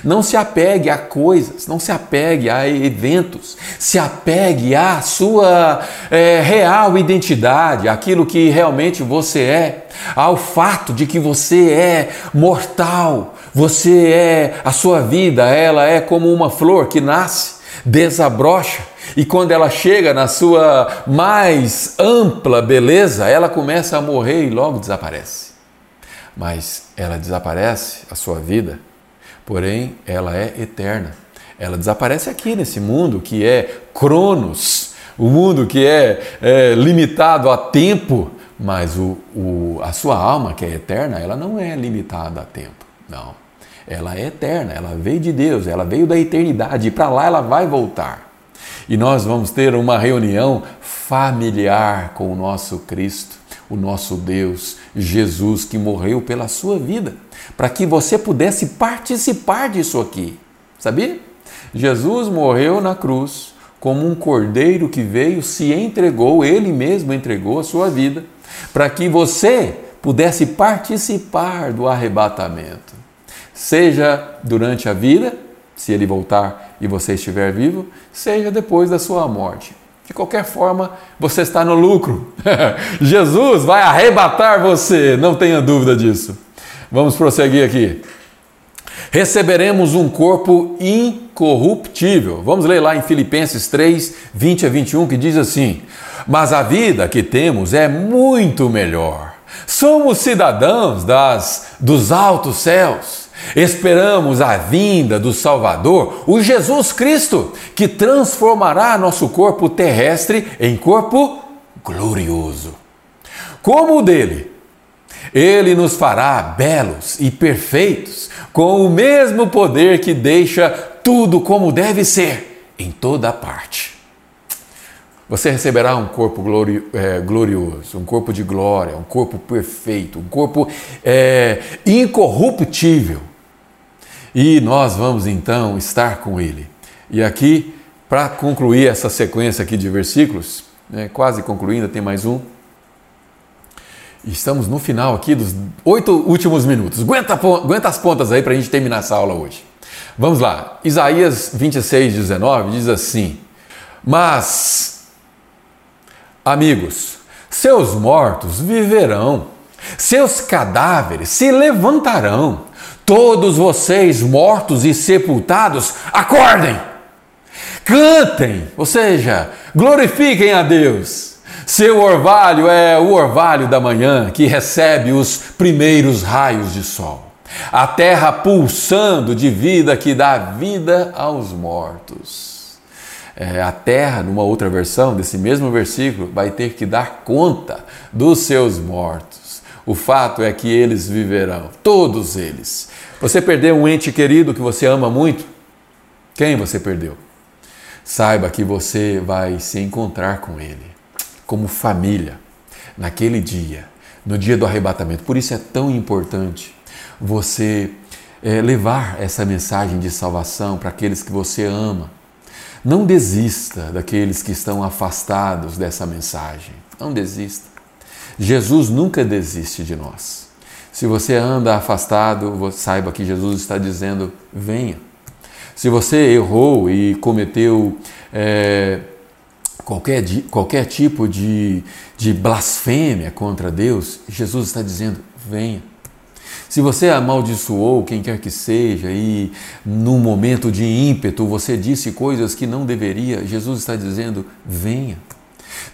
Não se apegue a coisas, não se apegue a eventos, se apegue à sua é, real identidade, aquilo que realmente você é, ao fato de que você é mortal, você é, a sua vida, ela é como uma flor que nasce, desabrocha e quando ela chega na sua mais ampla beleza, ela começa a morrer e logo desaparece mas ela desaparece, a sua vida, porém ela é eterna. Ela desaparece aqui nesse mundo que é Cronos, o mundo que é, é limitado a tempo, mas o, o, a sua alma, que é eterna, ela não é limitada a tempo, não. Ela é eterna, ela veio de Deus, ela veio da eternidade e para lá ela vai voltar. E nós vamos ter uma reunião familiar com o nosso Cristo o nosso Deus, Jesus, que morreu pela sua vida, para que você pudesse participar disso aqui. Sabia? Jesus morreu na cruz como um cordeiro que veio, se entregou, ele mesmo entregou a sua vida, para que você pudesse participar do arrebatamento. Seja durante a vida, se ele voltar e você estiver vivo, seja depois da sua morte. De qualquer forma, você está no lucro. Jesus vai arrebatar você, não tenha dúvida disso. Vamos prosseguir aqui. Receberemos um corpo incorruptível. Vamos ler lá em Filipenses 3, 20 a 21, que diz assim: Mas a vida que temos é muito melhor. Somos cidadãos das, dos altos céus Esperamos a vinda do Salvador, o Jesus Cristo, que transformará nosso corpo terrestre em corpo glorioso. Como o dele, ele nos fará belos e perfeitos, com o mesmo poder que deixa tudo como deve ser em toda parte. Você receberá um corpo é, glorioso, um corpo de glória, um corpo perfeito, um corpo é, incorruptível e nós vamos então estar com Ele. E aqui, para concluir essa sequência aqui de versículos, né, quase concluindo, tem mais um. Estamos no final aqui dos oito últimos minutos. Aguenta, aguenta as pontas aí para a gente terminar essa aula hoje. Vamos lá. Isaías 26, 19 diz assim: Mas, amigos, seus mortos viverão, seus cadáveres se levantarão Todos vocês mortos e sepultados, acordem! Cantem, ou seja, glorifiquem a Deus. Seu orvalho é o orvalho da manhã que recebe os primeiros raios de sol. A terra pulsando de vida que dá vida aos mortos. É, a terra, numa outra versão desse mesmo versículo, vai ter que dar conta dos seus mortos. O fato é que eles viverão, todos eles. Você perdeu um ente querido que você ama muito? Quem você perdeu? Saiba que você vai se encontrar com ele, como família, naquele dia, no dia do arrebatamento. Por isso é tão importante você é, levar essa mensagem de salvação para aqueles que você ama. Não desista daqueles que estão afastados dessa mensagem. Não desista. Jesus nunca desiste de nós. Se você anda afastado, saiba que Jesus está dizendo: venha. Se você errou e cometeu é, qualquer, qualquer tipo de, de blasfêmia contra Deus, Jesus está dizendo: venha. Se você amaldiçoou quem quer que seja e num momento de ímpeto você disse coisas que não deveria, Jesus está dizendo: venha.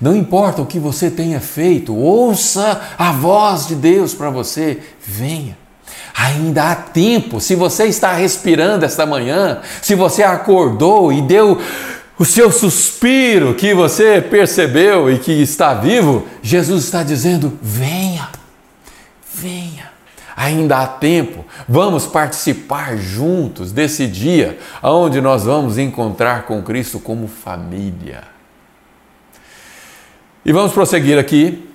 Não importa o que você tenha feito, ouça a voz de Deus para você, venha. Ainda há tempo, se você está respirando esta manhã, se você acordou e deu o seu suspiro que você percebeu e que está vivo, Jesus está dizendo: venha, venha. Ainda há tempo, vamos participar juntos desse dia onde nós vamos encontrar com Cristo como família. E vamos prosseguir aqui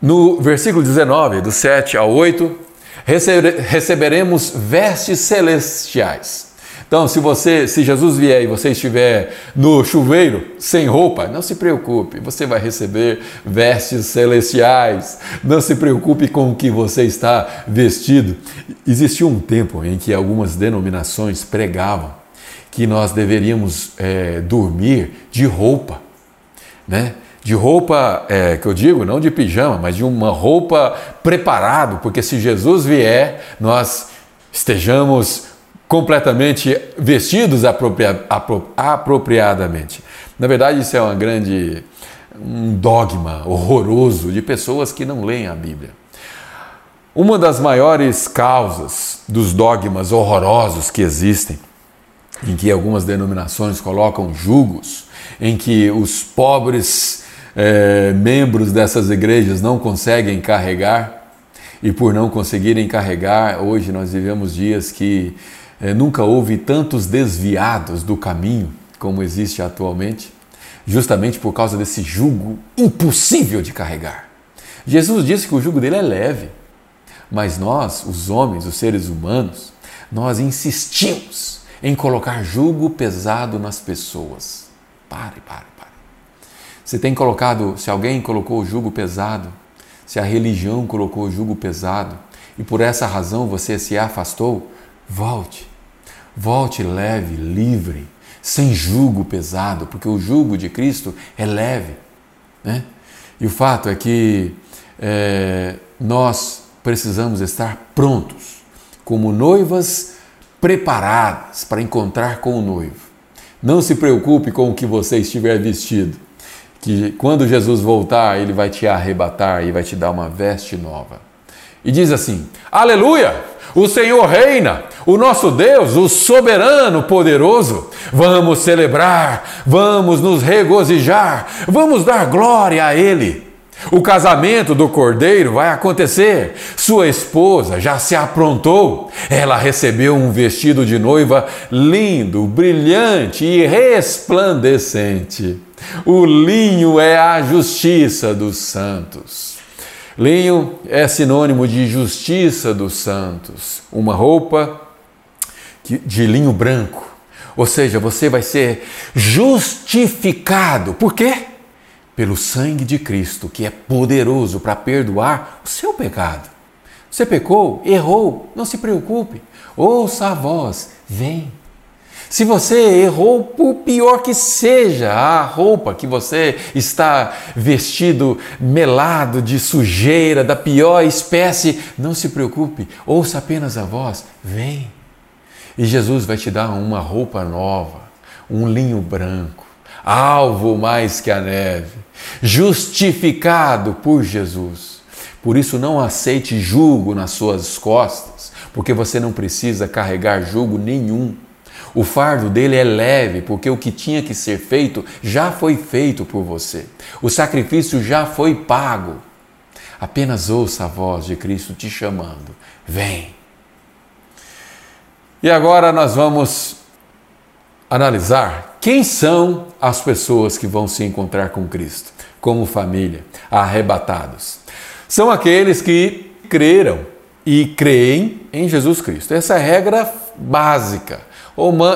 no versículo 19, do 7 ao 8, receberemos vestes celestiais. Então, se você, se Jesus vier e você estiver no chuveiro sem roupa, não se preocupe, você vai receber vestes celestiais. Não se preocupe com o que você está vestido. Existiu um tempo em que algumas denominações pregavam que nós deveríamos é, dormir de roupa, né? De roupa, é, que eu digo, não de pijama, mas de uma roupa preparado, porque se Jesus vier, nós estejamos completamente vestidos apropria, apro, apropriadamente. Na verdade, isso é uma grande um dogma horroroso de pessoas que não leem a Bíblia. Uma das maiores causas dos dogmas horrorosos que existem, em que algumas denominações colocam julgos, em que os pobres é, membros dessas igrejas não conseguem carregar, e por não conseguirem carregar, hoje nós vivemos dias que é, nunca houve tantos desviados do caminho como existe atualmente, justamente por causa desse jugo impossível de carregar. Jesus disse que o jugo dele é leve, mas nós, os homens, os seres humanos, nós insistimos em colocar jugo pesado nas pessoas. Pare, pare, você tem colocado, se alguém colocou o jugo pesado, se a religião colocou o jugo pesado e por essa razão você se afastou, volte. Volte leve, livre, sem jugo pesado, porque o jugo de Cristo é leve. Né? E o fato é que é, nós precisamos estar prontos, como noivas preparadas para encontrar com o noivo. Não se preocupe com o que você estiver vestido que quando Jesus voltar, ele vai te arrebatar e vai te dar uma veste nova. E diz assim: Aleluia! O Senhor reina, o nosso Deus, o soberano poderoso. Vamos celebrar, vamos nos regozijar, vamos dar glória a Ele. O casamento do cordeiro vai acontecer. Sua esposa já se aprontou. Ela recebeu um vestido de noiva lindo, brilhante e resplandecente. O linho é a justiça dos santos. Linho é sinônimo de justiça dos santos. Uma roupa de linho branco. Ou seja, você vai ser justificado. Por quê? Pelo sangue de Cristo, que é poderoso para perdoar o seu pecado. Você pecou, errou, não se preocupe. Ouça a voz, vem. Se você errou, por pior que seja a roupa que você está vestido, melado de sujeira, da pior espécie, não se preocupe, ouça apenas a voz, vem. E Jesus vai te dar uma roupa nova, um linho branco, alvo mais que a neve, justificado por Jesus. Por isso, não aceite julgo nas suas costas, porque você não precisa carregar julgo nenhum. O fardo dele é leve, porque o que tinha que ser feito já foi feito por você. O sacrifício já foi pago. Apenas ouça a voz de Cristo te chamando: vem. E agora nós vamos analisar quem são as pessoas que vão se encontrar com Cristo, como família, arrebatados. São aqueles que creram e creem em Jesus Cristo. Essa é a regra básica.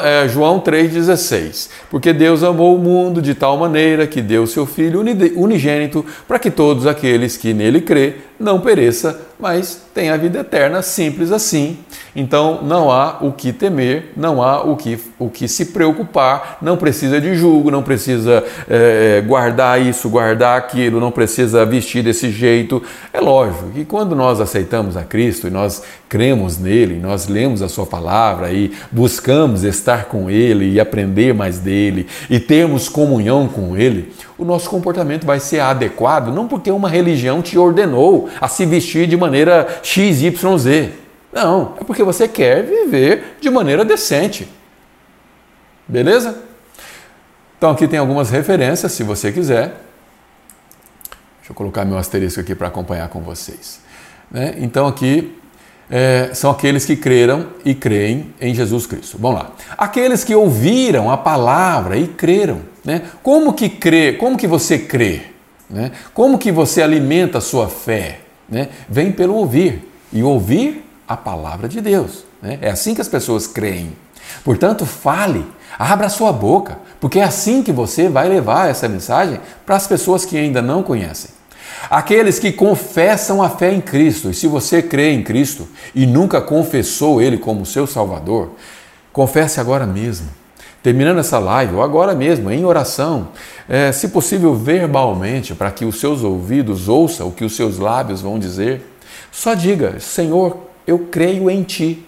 É, João 3,16. Porque Deus amou o mundo de tal maneira que deu seu Filho unigênito para que todos aqueles que nele crê não pereça, mas tenha a vida eterna, simples assim. Então não há o que temer, não há o que, o que se preocupar, não precisa de julgo, não precisa é, guardar isso, guardar aquilo, não precisa vestir desse jeito. É lógico que quando nós aceitamos a Cristo e nós cremos nele, nós lemos a Sua palavra e buscamos estar com Ele e aprender mais dele e termos comunhão com Ele, o nosso comportamento vai ser adequado, não porque uma religião te ordenou a se vestir de maneira XYZ. Não, é porque você quer viver de maneira decente. Beleza? Então aqui tem algumas referências, se você quiser. Deixa eu colocar meu asterisco aqui para acompanhar com vocês. Né? Então aqui é, são aqueles que creram e creem em Jesus Cristo. Vamos lá. Aqueles que ouviram a palavra e creram. Né? Como que crê? Como que você crê? Né? Como que você alimenta a sua fé? Né? Vem pelo ouvir. E ouvir a palavra de Deus. Né? É assim que as pessoas creem. Portanto, fale, abra a sua boca, porque é assim que você vai levar essa mensagem para as pessoas que ainda não conhecem. Aqueles que confessam a fé em Cristo, e se você crê em Cristo e nunca confessou Ele como seu Salvador, confesse agora mesmo. Terminando essa live, ou agora mesmo, em oração, é, se possível verbalmente, para que os seus ouvidos ouçam o que os seus lábios vão dizer, só diga: Senhor, eu creio em Ti.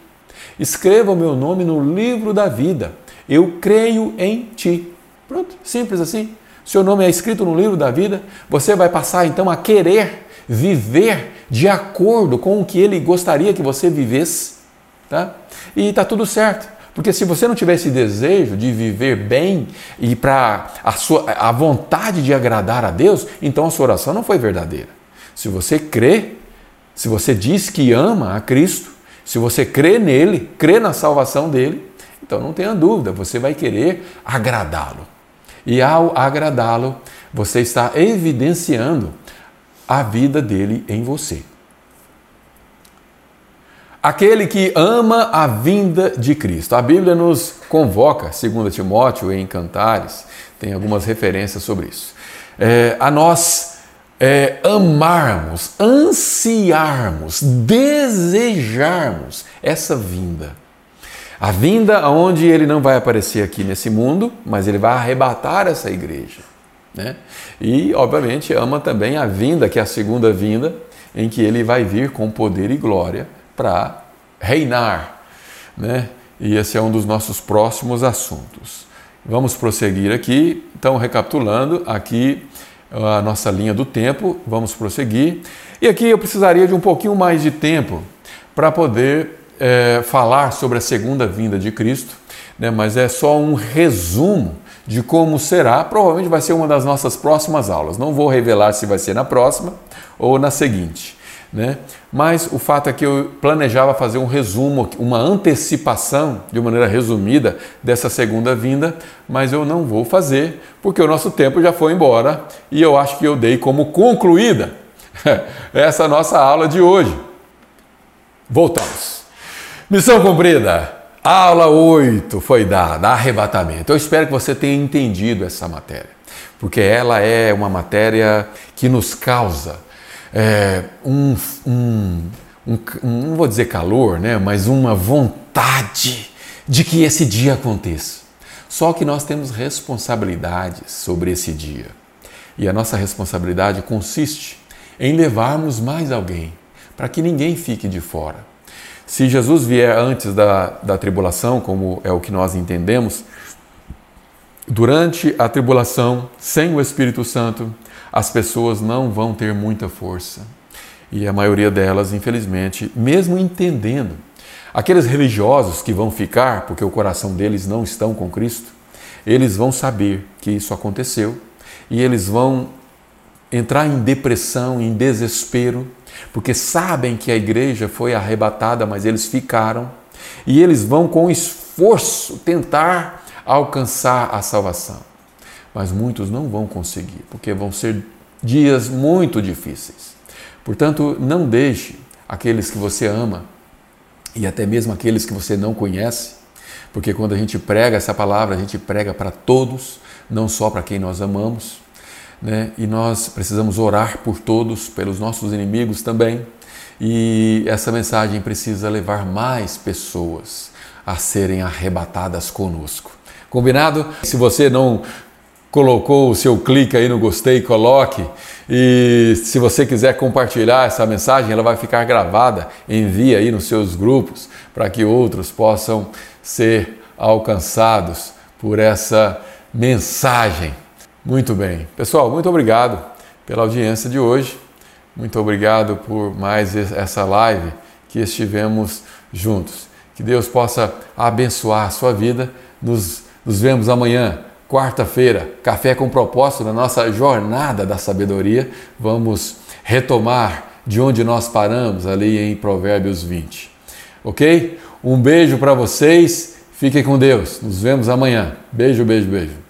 Escreva o meu nome no livro da vida. Eu creio em Ti. Pronto, simples assim seu nome é escrito no livro da vida, você vai passar então a querer viver de acordo com o que ele gostaria que você vivesse, tá? E está tudo certo. Porque se você não tiver esse desejo de viver bem e para a sua a vontade de agradar a Deus, então a sua oração não foi verdadeira. Se você crê, se você diz que ama a Cristo, se você crê nele, crê na salvação dele, então não tenha dúvida, você vai querer agradá-lo. E ao agradá-lo, você está evidenciando a vida dele em você. Aquele que ama a vinda de Cristo. A Bíblia nos convoca, segundo Timóteo em Cantares, tem algumas referências sobre isso, é, a nós é, amarmos, ansiarmos, desejarmos essa vinda. A vinda aonde ele não vai aparecer aqui nesse mundo, mas ele vai arrebatar essa igreja. Né? E, obviamente, ama também a vinda, que é a segunda vinda, em que ele vai vir com poder e glória para reinar. Né? E esse é um dos nossos próximos assuntos. Vamos prosseguir aqui. Então, recapitulando, aqui a nossa linha do tempo, vamos prosseguir. E aqui eu precisaria de um pouquinho mais de tempo para poder é, falar sobre a segunda vinda de Cristo, né, mas é só um resumo de como será. Provavelmente vai ser uma das nossas próximas aulas. Não vou revelar se vai ser na próxima ou na seguinte. Né? Mas o fato é que eu planejava fazer um resumo, uma antecipação, de maneira resumida, dessa segunda vinda, mas eu não vou fazer, porque o nosso tempo já foi embora e eu acho que eu dei como concluída essa nossa aula de hoje. Voltamos. Missão cumprida. Aula 8 foi dada, arrebatamento. Eu espero que você tenha entendido essa matéria, porque ela é uma matéria que nos causa é, um, um, um, não vou dizer calor, né, mas uma vontade de que esse dia aconteça. Só que nós temos responsabilidades sobre esse dia. E a nossa responsabilidade consiste em levarmos mais alguém, para que ninguém fique de fora. Se Jesus vier antes da, da tribulação, como é o que nós entendemos, durante a tribulação, sem o Espírito Santo, as pessoas não vão ter muita força. E a maioria delas, infelizmente, mesmo entendendo, aqueles religiosos que vão ficar porque o coração deles não estão com Cristo, eles vão saber que isso aconteceu e eles vão entrar em depressão, em desespero, porque sabem que a igreja foi arrebatada, mas eles ficaram, e eles vão com esforço tentar alcançar a salvação. Mas muitos não vão conseguir, porque vão ser dias muito difíceis. Portanto, não deixe aqueles que você ama e até mesmo aqueles que você não conhece, porque quando a gente prega essa palavra, a gente prega para todos, não só para quem nós amamos, né? e nós precisamos orar por todos, pelos nossos inimigos também. E essa mensagem precisa levar mais pessoas a serem arrebatadas conosco. Combinado? Se você não colocou o seu clique aí no gostei, coloque. E se você quiser compartilhar essa mensagem, ela vai ficar gravada. Envie aí nos seus grupos para que outros possam ser alcançados por essa mensagem. Muito bem. Pessoal, muito obrigado pela audiência de hoje. Muito obrigado por mais essa live que estivemos juntos. Que Deus possa abençoar a sua vida. Nos nos vemos amanhã, quarta-feira, café com propósito na nossa jornada da sabedoria. Vamos retomar de onde nós paramos ali em Provérbios 20. Ok? Um beijo para vocês. Fiquem com Deus. Nos vemos amanhã. Beijo, beijo, beijo.